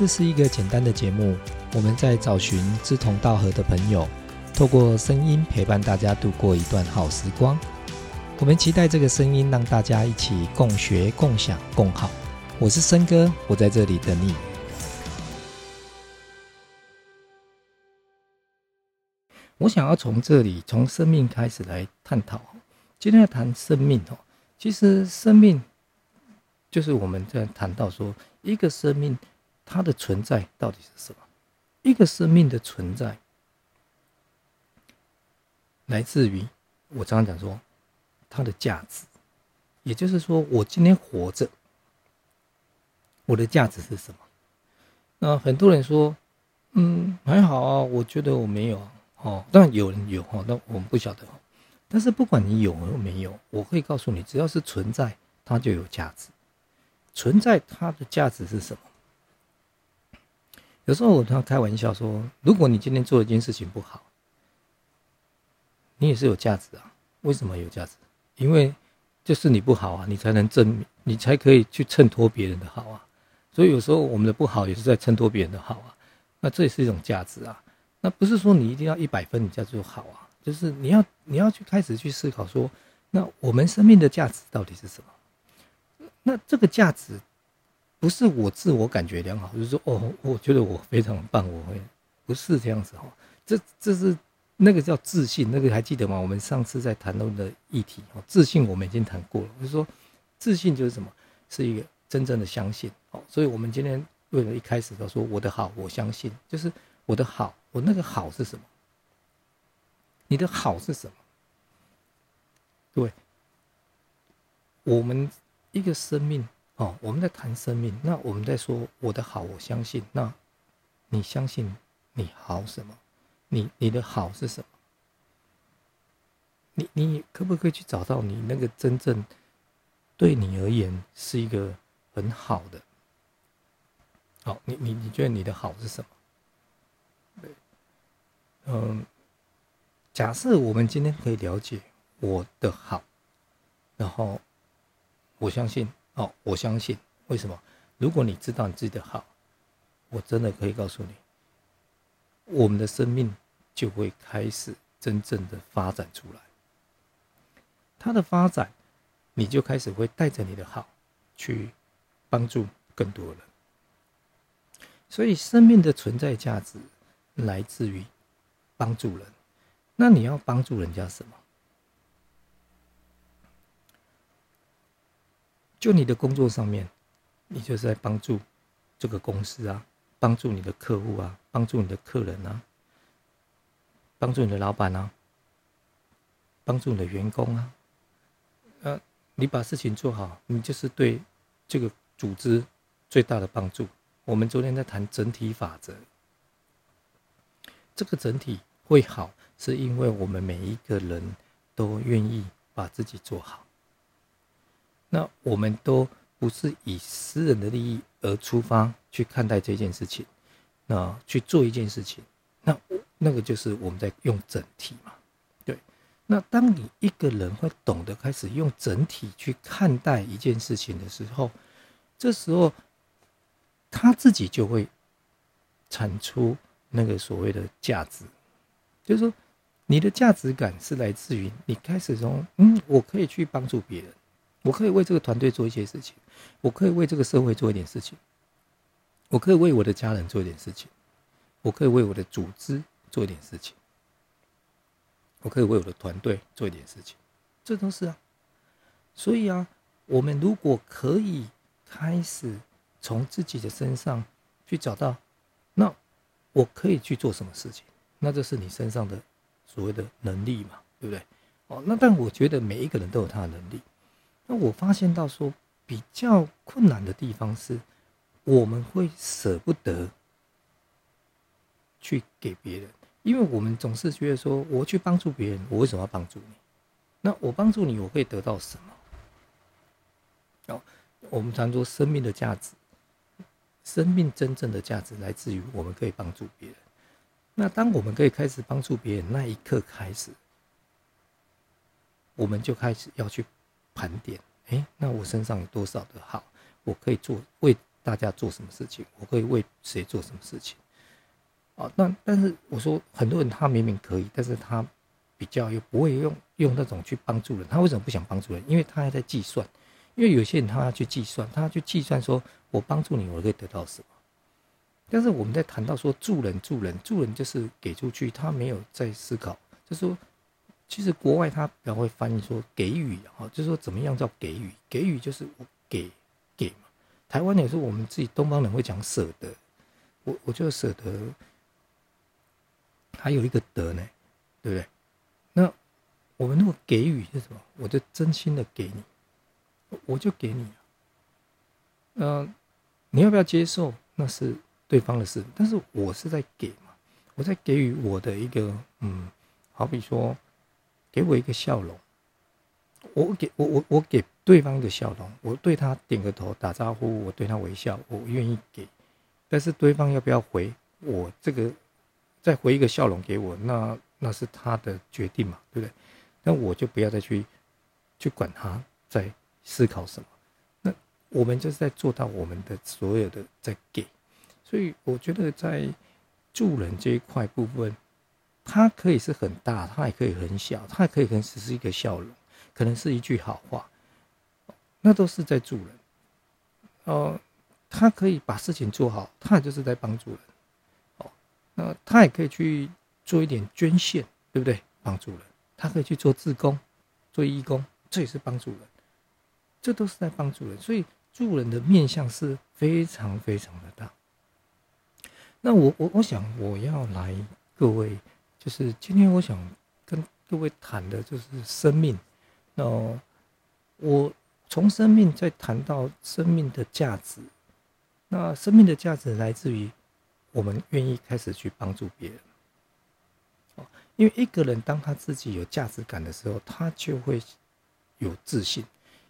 这是一个简单的节目，我们在找寻志同道合的朋友，透过声音陪伴大家度过一段好时光。我们期待这个声音让大家一起共学、共享、共好。我是森哥，我在这里等你。我想要从这里，从生命开始来探讨。今天要谈生命哦，其实生命就是我们在谈到说，一个生命它的存在到底是什么？一个生命的存在来自于我常常讲说，它的价值，也就是说，我今天活着，我的价值是什么？那很多人说，嗯，还好啊，我觉得我没有啊。哦，当然有人有哈，那我们不晓得。但是不管你有没有，我会告诉你，只要是存在，它就有价值。存在它的价值是什么？有时候我常开玩笑说，如果你今天做一件事情不好，你也是有价值啊。为什么有价值？因为就是你不好啊，你才能证明，你才可以去衬托别人的好啊。所以有时候我们的不好也是在衬托别人的好啊。那这也是一种价值啊。那不是说你一定要一百分，你叫做好啊，就是你要你要去开始去思考说，那我们生命的价值到底是什么？那这个价值不是我自我感觉良好，就是说哦，我觉得我非常棒，我会不是这样子哈。这这是那个叫自信，那个还记得吗？我们上次在谈论的议题哦，自信我们已经谈过了，就是说自信就是什么？是一个真正的相信哦。所以我们今天为了一开始要说我的好，我相信，就是我的好。我那个好是什么？你的好是什么？对，我们一个生命哦，我们在谈生命，那我们在说我的好，我相信。那你相信你好什么？你你的好是什么？你你可不可以去找到你那个真正对你而言是一个很好的？好，你你你觉得你的好是什么？嗯，假设我们今天可以了解我的好，然后我相信哦，我相信为什么？如果你知道你自己的好，我真的可以告诉你，我们的生命就会开始真正的发展出来。它的发展，你就开始会带着你的好去帮助更多人。所以，生命的存在价值来自于。帮助人，那你要帮助人家什么？就你的工作上面，你就是在帮助这个公司啊，帮助你的客户啊，帮助你的客人啊，帮助你的老板啊，帮助你的员工啊。呃，你把事情做好，你就是对这个组织最大的帮助。我们昨天在谈整体法则，这个整体。会好，是因为我们每一个人都愿意把自己做好。那我们都不是以私人的利益而出发去看待这件事情，那去做一件事情，那那个就是我们在用整体嘛。对，那当你一个人会懂得开始用整体去看待一件事情的时候，这时候他自己就会产出那个所谓的价值。就是说，你的价值感是来自于你开始从嗯，我可以去帮助别人，我可以为这个团队做一些事情，我可以为这个社会做一点事情，我可以为我的家人做一点事情，我可以为我的组织做一点事情，我可以为我的团队做一点事情，这都是啊。所以啊，我们如果可以开始从自己的身上去找到，那我可以去做什么事情？那这是你身上的所谓的能力嘛，对不对？哦，那但我觉得每一个人都有他的能力。那我发现到说比较困难的地方是，我们会舍不得去给别人，因为我们总是觉得说，我去帮助别人，我为什么要帮助你？那我帮助你，我会得到什么？哦，我们常说生命的价值，生命真正的价值来自于我们可以帮助别人。那当我们可以开始帮助别人那一刻开始，我们就开始要去盘点：哎，那我身上有多少的好，我可以做为大家做什么事情，我可以为谁做什么事情。啊，那但是我说很多人他明明可以，但是他比较又不会用用那种去帮助人。他为什么不想帮助人？因为他还在计算。因为有些人他要去计算，他要去计算说我帮助你，我可以得到什么。但是我们在谈到说助人、助人、助人，就是给出去，他没有在思考，就是说，其实国外他比较会翻译说给予啊，就是说怎么样叫给予？给予就是我给给嘛。台湾也是我们自己东方人会讲舍得，我我觉得舍得。还有一个得呢，对不对？那我们如果给予是什么？我就真心的给你，我就给你。嗯，你要不要接受？那是对方的事。但是我是在给嘛，我在给予我的一个嗯，好比说，给我一个笑容。我给我我我给对方一个笑容，我对他点个头打招呼，我对他微笑，我愿意给。但是对方要不要回我这个？再回一个笑容给我，那那是他的决定嘛，对不对？那我就不要再去去管他在思考什么。那我们就是在做到我们的所有的在给，所以我觉得在助人这一块部分，它可以是很大，它也可以很小，它也可以可能只是一个笑容，可能是一句好话，那都是在助人。哦，他可以把事情做好，他就是在帮助人。哦，那，他也可以去做一点捐献，对不对？帮助人，他可以去做自工、做义工，这也是帮助人，这都是在帮助人。所以助人的面向是非常非常的大。那我我我想我要来各位，就是今天我想跟各位谈的就是生命。那我从生命再谈到生命的价值，那生命的价值来自于。我们愿意开始去帮助别人，哦，因为一个人当他自己有价值感的时候，他就会有自信。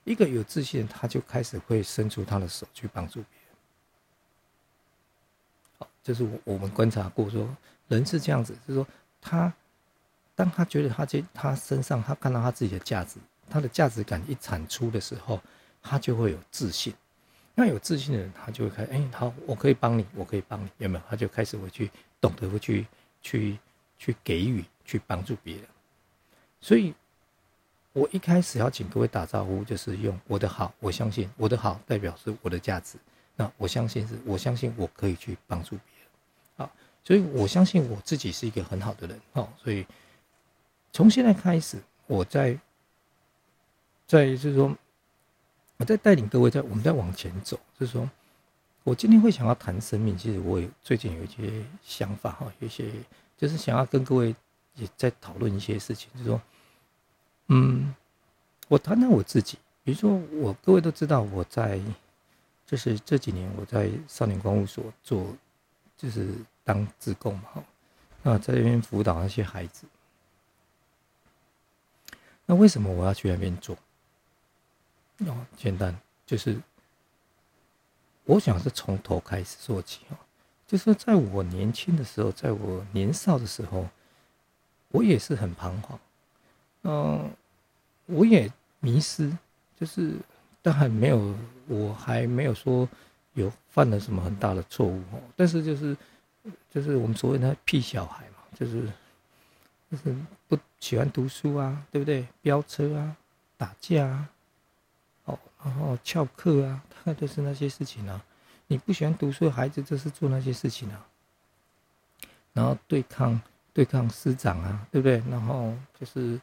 一个有自信，他就开始会伸出他的手去帮助别人。好，就是我我们观察过说，人是这样子，就是说他当他觉得他这他身上他看到他自己的价值，他的价值感一产出的时候，他就会有自信。那有自信的人，他就会开，哎，好，我可以帮你，我可以帮你，有没有？他就开始会去懂得会去去去给予，去帮助别人。所以，我一开始要请各位打招呼，就是用我的好，我相信我的好代表是我的价值。那我相信是，我相信我可以去帮助别人。好，所以我相信我自己是一个很好的人。哦，所以从现在开始，我在在就是说。我在带领各位，在我们在往前走，就是说，我今天会想要谈生命。其实我有最近有一些想法哈，有一些就是想要跟各位也在讨论一些事情，就是说，嗯，我谈谈我自己。比如说，我各位都知道，我在就是这几年我在少年观护所做，就是当志工嘛，那在那边辅导那些孩子。那为什么我要去那边做？哦，简单就是，我想是从头开始做起哦。就是在我年轻的时候，在我年少的时候，我也是很彷徨，嗯，我也迷失，就是但还没有，我还没有说有犯了什么很大的错误哦。但是就是，就是我们所谓的屁小孩嘛，就是就是不喜欢读书啊，对不对？飙车啊，打架啊。哦然后翘课啊，大概都是那些事情啊。你不喜欢读书的孩子，就是做那些事情啊。然后对抗对抗师长啊，对不对？然后就是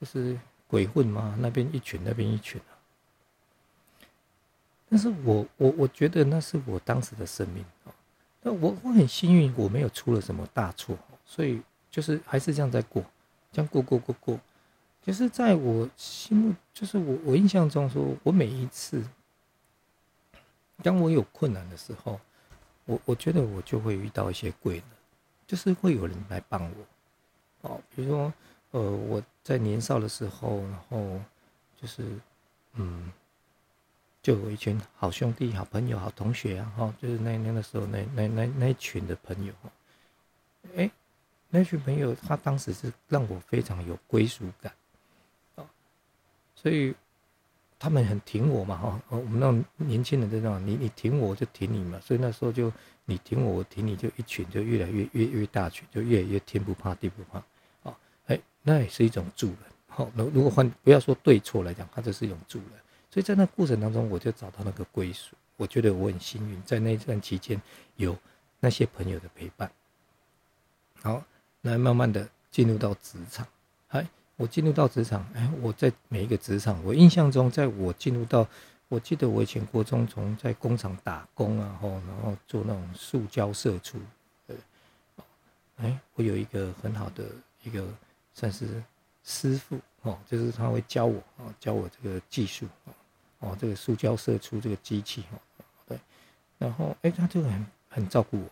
就是鬼混嘛，那边一群，那边一群啊。但是我我我觉得那是我当时的生命啊。那我我很幸运，我没有出了什么大错，所以就是还是这样在过，这样过过过过。就是在我心目，就是我我印象中，说我每一次，当我有困难的时候，我我觉得我就会遇到一些贵人，就是会有人来帮我。哦，比如说，呃，我在年少的时候，然后就是，嗯，就有一群好兄弟、好朋友、好同学啊，哈，就是那那的时候，那那那那群的朋友，哎，那群朋友他当时是让我非常有归属感啊。所以，他们很挺我嘛，哈，我们那种年轻人就这样，你你挺我，我就挺你嘛，所以那时候就你挺我，我挺你，就一群就越来越越越大群，就越来越天不怕地不怕，啊，哎，那也是一种助人，好，那如果换不要说对错来讲，它就是一种助人，所以在那过程当中，我就找到那个归属，我觉得我很幸运，在那段期间有那些朋友的陪伴，好，来慢慢的进入到职场，哎。我进入到职场，哎，我在每一个职场，我印象中，在我进入到，我记得我以前国中从在工厂打工啊，后然后做那种塑胶射出，对，哎，我有一个很好的一个算是师傅哦，就是他会教我哦，教我这个技术哦，哦，这个塑胶射出这个机器哦，对，然后哎，他就很很照顾我，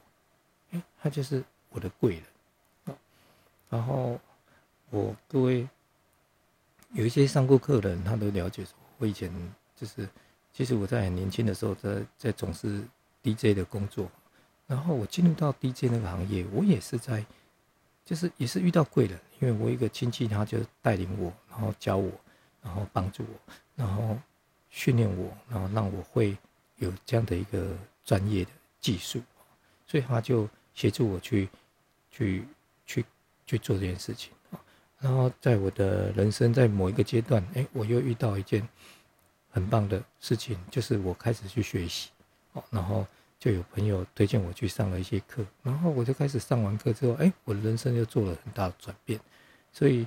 哎，他就是我的贵人哦，然后。我各位有一些上过课的人，他都了解说，我以前就是，其实我在很年轻的时候，在在从事 DJ 的工作，然后我进入到 DJ 那个行业，我也是在，就是也是遇到贵人，因为我一个亲戚，他就带领我，然后教我，然后帮助我，然后训练我，然后让我会有这样的一个专业的技术，所以他就协助我去去去去做这件事情。然后在我的人生在某一个阶段，哎，我又遇到一件很棒的事情，就是我开始去学习，哦，然后就有朋友推荐我去上了一些课，然后我就开始上完课之后，哎，我的人生又做了很大的转变，所以，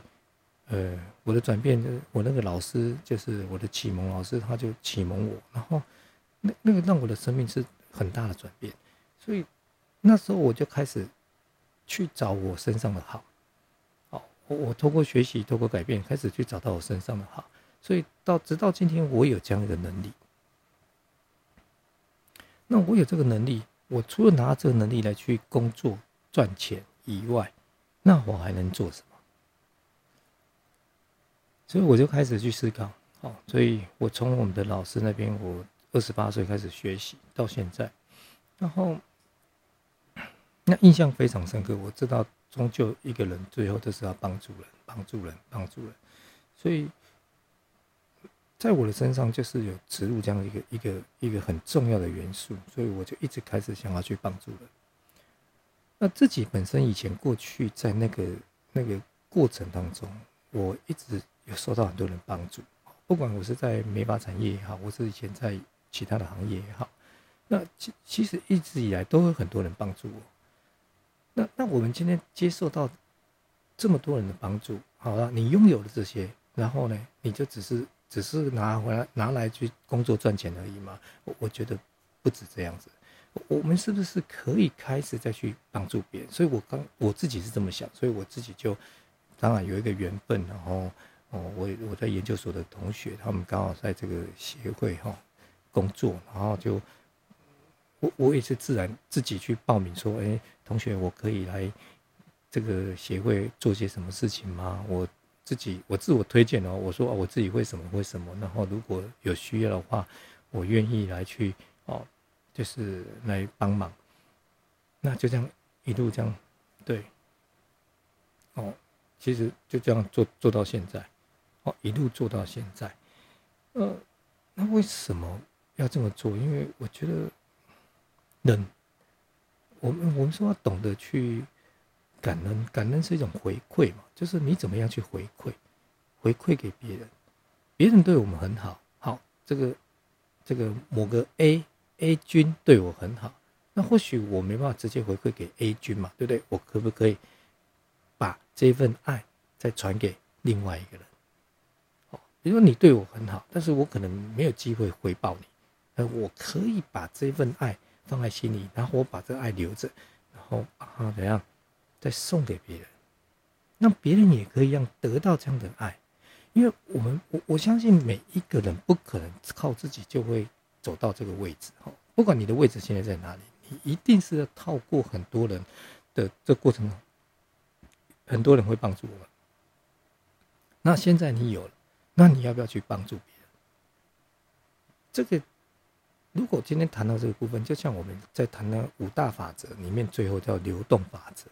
呃，我的转变我那个老师就是我的启蒙老师，他就启蒙我，然后那那个让我的生命是很大的转变，所以那时候我就开始去找我身上的好。我我通过学习，通过改变，开始去找到我身上的好，所以到直到今天，我有这样一个能力。那我有这个能力，我除了拿这个能力来去工作赚钱以外，那我还能做什么？所以我就开始去思考。好，所以我从我们的老师那边，我二十八岁开始学习到现在，然后那印象非常深刻。我知道。终究一个人最后都是要帮助人，帮助人，帮助人。所以，在我的身上就是有植入这样一个一个一个很重要的元素，所以我就一直开始想要去帮助人。那自己本身以前过去在那个那个过程当中，我一直有受到很多人帮助，不管我是在美发产业也好，我是以前在其他的行业也好，那其其实一直以来都有很多人帮助我。那那我们今天接受到这么多人的帮助，好了，你拥有了这些，然后呢，你就只是只是拿回来拿来去工作赚钱而已吗？我我觉得不止这样子，我们是不是可以开始再去帮助别人？所以我刚我自己是这么想，所以我自己就当然有一个缘分，然后哦，我我在研究所的同学，他们刚好在这个协会哈工作，然后就。我我也是自然自己去报名说，哎，同学，我可以来这个协会做些什么事情吗？我自己我自我推荐哦，我说我自己会什么会什么，然后如果有需要的话，我愿意来去哦，就是来帮忙。那就这样一路这样，对，哦，其实就这样做做到现在，哦，一路做到现在，呃，那为什么要这么做？因为我觉得。人，我们我们说要懂得去感恩，感恩是一种回馈嘛，就是你怎么样去回馈，回馈给别人，别人对我们很好，好，这个这个某个 A A 君对我很好，那或许我没办法直接回馈给 A 君嘛，对不对？我可不可以把这份爱再传给另外一个人？比如说你对我很好，但是我可能没有机会回报你，呃，我可以把这份爱。放在心里，然后我把这个爱留着，然后啊怎样再送给别人，那别人也可以让得到这样的爱，因为我们我我相信每一个人不可能靠自己就会走到这个位置哈，不管你的位置现在在哪里，你一定是要透过很多人的这过程中，很多人会帮助我们。那现在你有了，那你要不要去帮助别人？这个。如果今天谈到这个部分，就像我们在谈的五大法则里面，最后叫流动法则，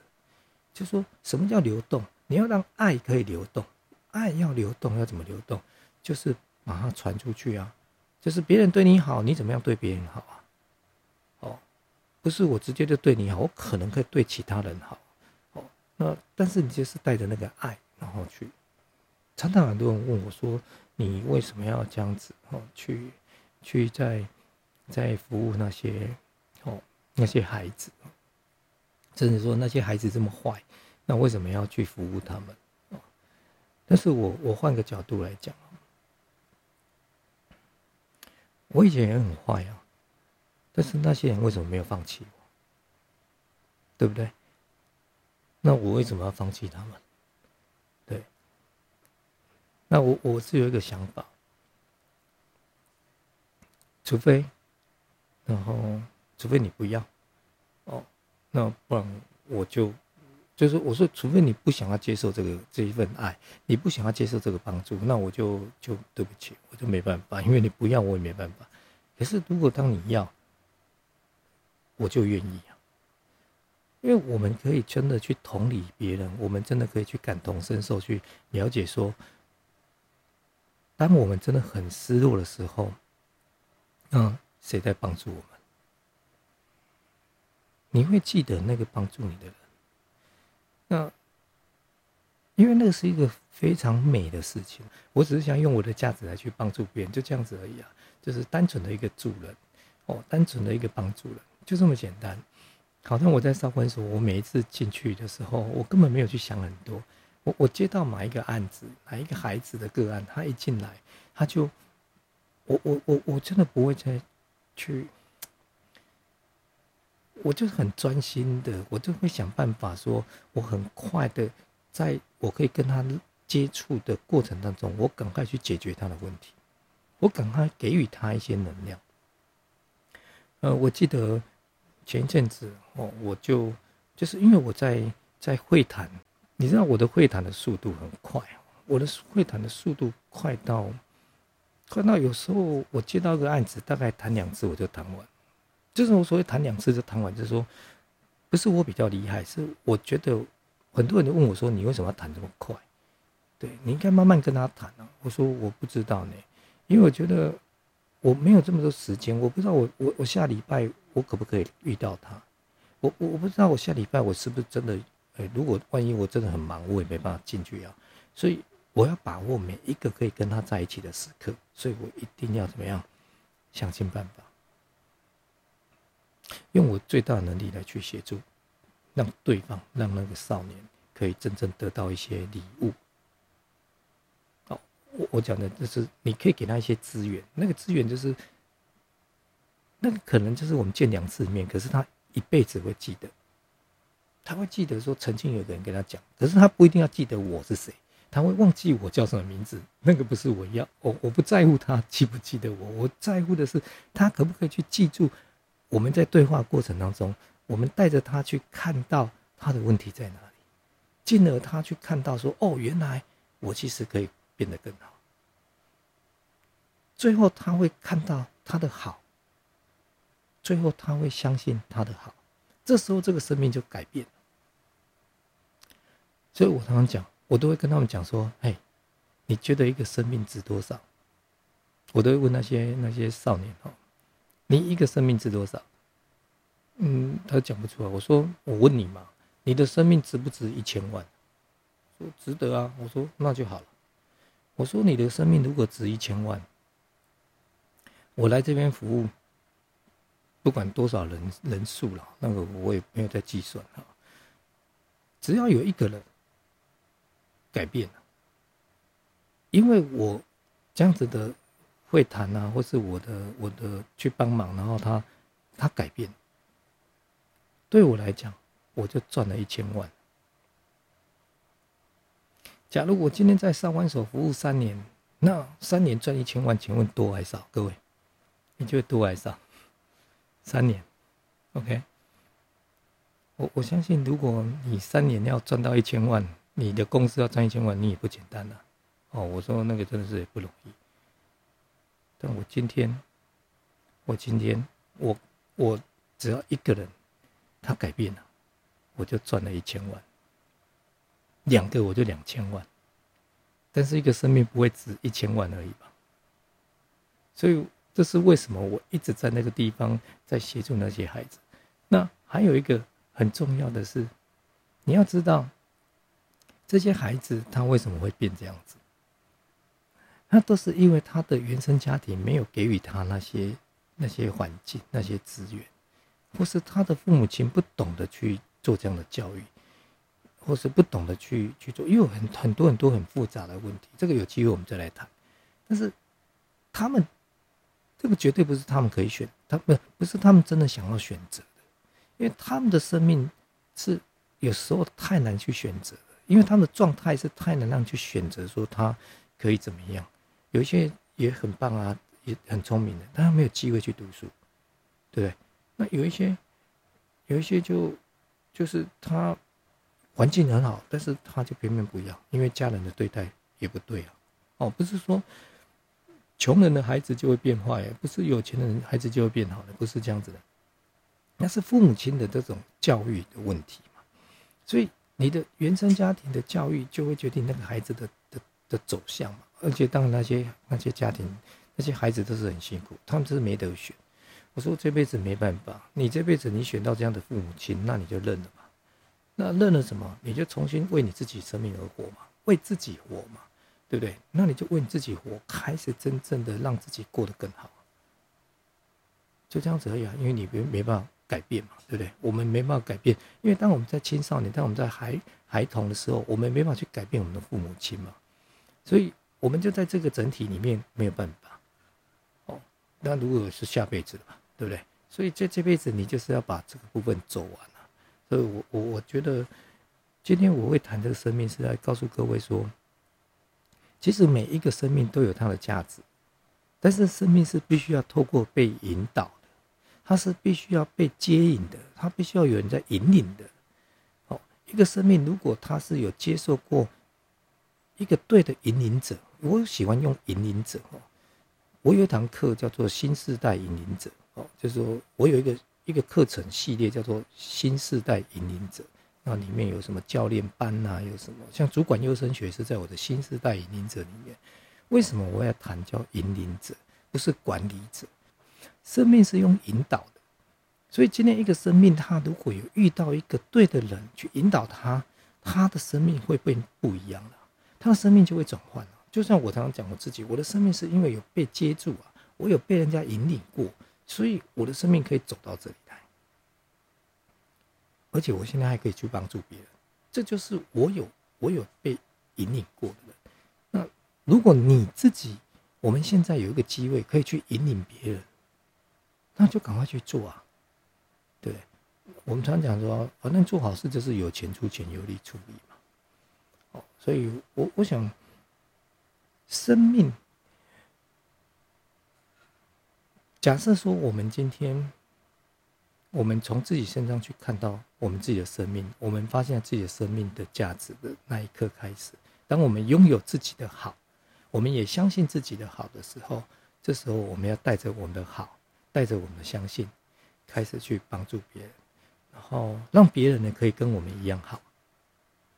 就说什么叫流动？你要让爱可以流动，爱要流动，要怎么流动？就是马上传出去啊，就是别人对你好，你怎么样对别人好啊？哦，不是我直接就对你好，我可能可以对其他人好，哦，那但是你就是带着那个爱，然后去。常常很多人问我说：“你为什么要这样子？哦，去去在在服务那些哦那些孩子，甚至说那些孩子这么坏，那为什么要去服务他们？”哦，但是我我换个角度来讲我以前也很坏啊，但是那些人为什么没有放弃我？对不对？那我为什么要放弃他们？那我我是有一个想法，除非，然后除非你不要，哦，那不然我就就是我说，除非你不想要接受这个这一份爱，你不想要接受这个帮助，那我就就对不起，我就没办法，因为你不要我也没办法。可是如果当你要，我就愿意啊，因为我们可以真的去同理别人，我们真的可以去感同身受，去了解说。当我们真的很失落的时候，嗯，谁在帮助我们？你会记得那个帮助你的人。那因为那个是一个非常美的事情。我只是想用我的价值来去帮助别人，就这样子而已啊，就是单纯的一个助人，哦，单纯的一个帮助人，就这么简单。好像我在少管所，我每一次进去的时候，我根本没有去想很多。我我接到哪一个案子，哪一个孩子的个案，他一进来，他就，我我我我真的不会再去，我就是很专心的，我就会想办法说，我很快的，在我可以跟他接触的过程当中，我赶快去解决他的问题，我赶快给予他一些能量。呃，我记得前一阵子哦，我就就是因为我在在会谈。你知道我的会谈的速度很快，我的会谈的速度快到，快到有时候我接到个案子，大概谈两次我就谈完。就是我所谓谈两次就谈完，就是说，不是我比较厉害，是我觉得很多人都问我说：“你为什么要谈这么快？”对你应该慢慢跟他谈啊。我说我不知道呢，因为我觉得我没有这么多时间，我不知道我我我下礼拜我可不可以遇到他，我我我不知道我下礼拜我是不是真的。哎，如果万一我真的很忙，我也没办法进去啊。所以我要把握每一个可以跟他在一起的时刻，所以我一定要怎么样，想尽办法，用我最大的能力来去协助，让对方，让那个少年可以真正得到一些礼物。好，我我讲的就是你可以给他一些资源，那个资源就是，那个可能就是我们见两次面，可是他一辈子会记得。他会记得说曾经有个人跟他讲，可是他不一定要记得我是谁，他会忘记我叫什么名字，那个不是我要，我我不在乎他记不记得我，我在乎的是他可不可以去记住我们在对话过程当中，我们带着他去看到他的问题在哪里，进而他去看到说哦，原来我其实可以变得更好，最后他会看到他的好，最后他会相信他的好，这时候这个生命就改变。所以我常常讲，我都会跟他们讲说：“嘿，你觉得一个生命值多少？”我都会问那些那些少年哦：“你一个生命值多少？”嗯，他讲不出来。我说：“我问你嘛，你的生命值不值一千万？”说：“值得啊。”我说：“那就好了。”我说：“你的生命如果值一千万，我来这边服务，不管多少人人数了，那个我也没有在计算哈，只要有一个人。”改变，因为我这样子的会谈啊，或是我的我的去帮忙，然后他他改变，对我来讲，我就赚了一千万。假如我今天在上湾所服务三年，那三年赚一千万，请问多还少？各位，你觉得多还少？三年，OK，我我相信，如果你三年要赚到一千万。你的公司要赚一千万，你也不简单呐。哦，我说那个真的是也不容易。但我今天，我今天，我我只要一个人，他改变了，我就赚了一千万。两个我就两千万，但是一个生命不会值一千万而已吧？所以这是为什么我一直在那个地方在协助那些孩子。那还有一个很重要的是，你要知道这些孩子他为什么会变这样子，那都是因为他的原生家庭没有给予他那些那些环境、那些资源，或是他的父母亲不懂得去做这样的教育。或是不懂得去去做，因为很很多很多很复杂的问题，这个有机会我们再来谈。但是他们这个绝对不是他们可以选，他不不是他们真的想要选择的，因为他们的生命是有时候太难去选择的，因为他的状态是太难让去选择说他可以怎么样。有一些也很棒啊，也很聪明的，但他没有机会去读书，对不对？那有一些有一些就就是他。环境很好，但是他就偏偏不要，因为家人的对待也不对啊。哦，不是说穷人的孩子就会变坏，不是有钱人孩子就会变好的，不是这样子的。那是父母亲的这种教育的问题嘛。所以你的原生家庭的教育就会决定那个孩子的的的走向嘛。而且当然那些那些家庭那些孩子都是很辛苦，他们就是没得选。我说这辈子没办法，你这辈子你选到这样的父母亲，那你就认了吧。那认了什么？你就重新为你自己生命而活嘛，为自己活嘛，对不对？那你就为你自己活，开始真正的让自己过得更好，就这样子而已啊。因为你没没办法改变嘛，对不对？我们没办法改变，因为当我们在青少年，当我们在孩孩童的时候，我们没办法去改变我们的父母亲嘛，所以我们就在这个整体里面没有办法。哦，那如果是下辈子嘛，对不对？所以在这辈子，你就是要把这个部分走完啊。所以，我我我觉得，今天我会谈这个生命，是在告诉各位说，其实每一个生命都有它的价值，但是生命是必须要透过被引导，它是必须要被接引的，它必须要有人在引领的。哦，一个生命如果它是有接受过一个对的引领者，我喜欢用引领者哦，我有一堂课叫做新时代引领者哦，就是说我有一个。一个课程系列叫做“新时代引领者”，那里面有什么教练班呐？有什么像主管优生学是在我的“新时代引领者”里面。为什么我要谈叫引领者，不是管理者？生命是用引导的，所以今天一个生命，他如果有遇到一个对的人去引导他，他的生命会变不一样了，他的生命就会转换了。就像我常常讲我自己，我的生命是因为有被接住啊，我有被人家引领过。所以我的生命可以走到这里来，而且我现在还可以去帮助别人，这就是我有我有被引领过的人。那如果你自己，我们现在有一个机会可以去引领别人，那就赶快去做啊！对，我们常讲说，反正做好事就是有钱出钱，有力出力嘛。哦，所以我我想，生命。假设说，我们今天，我们从自己身上去看到我们自己的生命，我们发现自己的生命的价值的那一刻开始，当我们拥有自己的好，我们也相信自己的好的时候，这时候我们要带着我们的好，带着我们的相信，开始去帮助别人，然后让别人呢可以跟我们一样好。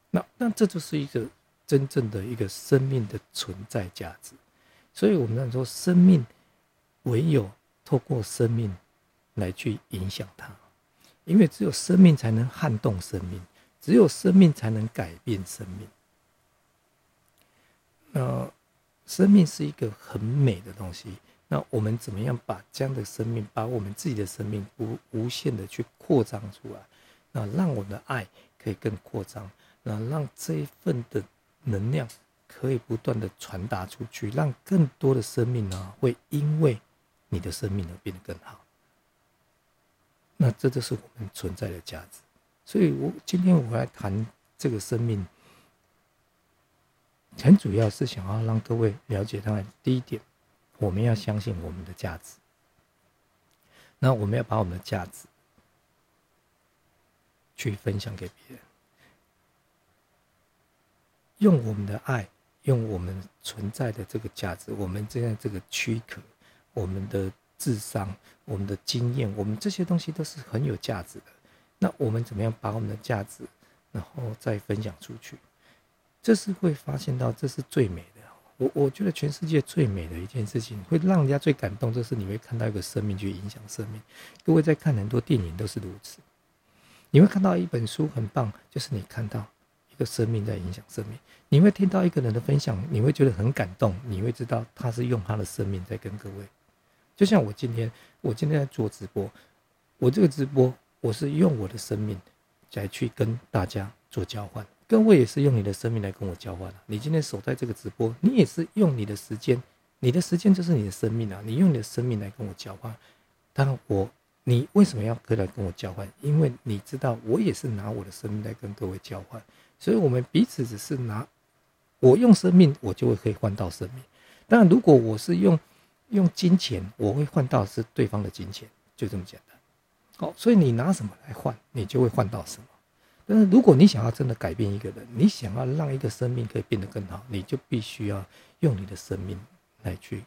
那那这就是一个真正的一个生命的存在价值。所以我们说，生命唯有。透过生命来去影响他，因为只有生命才能撼动生命，只有生命才能改变生命。那生命是一个很美的东西。那我们怎么样把这样的生命，把我们自己的生命无无限的去扩张出来？那让我们的爱可以更扩张，那让这一份的能量可以不断的传达出去，让更多的生命呢，会因为。你的生命而变得更好，那这就是我们存在的价值。所以，我今天我来谈这个生命，很主要是想要让各位了解到，第一点，我们要相信我们的价值。那我们要把我们的价值去分享给别人，用我们的爱，用我们存在的这个价值，我们这样这个躯壳。我们的智商、我们的经验，我们这些东西都是很有价值的。那我们怎么样把我们的价值，然后再分享出去？这是会发现到，这是最美的。我我觉得全世界最美的一件事情，会让人家最感动，就是你会看到一个生命去影响生命。各位在看很多电影都是如此，你会看到一本书很棒，就是你看到一个生命在影响生命。你会听到一个人的分享，你会觉得很感动，你会知道他是用他的生命在跟各位。就像我今天，我今天在做直播，我这个直播我是用我的生命来去跟大家做交换。各位也是用你的生命来跟我交换你今天守在这个直播，你也是用你的时间，你的时间就是你的生命啊！你用你的生命来跟我交换。当然，我你为什么要过来跟我交换？因为你知道，我也是拿我的生命来跟各位交换。所以，我们彼此只是拿我用生命，我就会可以换到生命。当然，如果我是用用金钱，我会换到是对方的金钱，就这么简单。好，所以你拿什么来换，你就会换到什么。但是，如果你想要真的改变一个人，你想要让一个生命可以变得更好，你就必须要用你的生命来去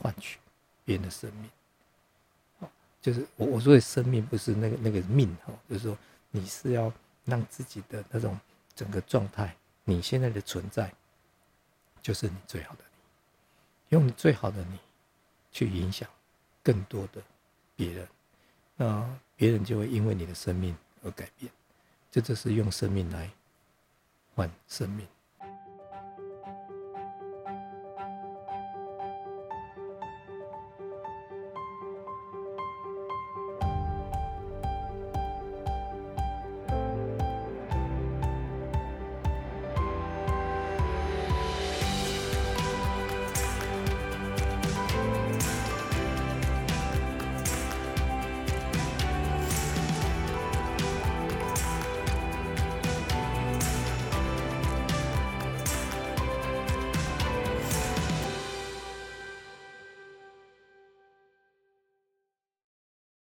换取别人的生命。就是我我说的生命不是那个那个命哈，就是说你是要让自己的那种整个状态，你现在的存在就是你最好的你，用最好的你去影响更多的别人，那别人就会因为你的生命而改变。这就是用生命来换生命。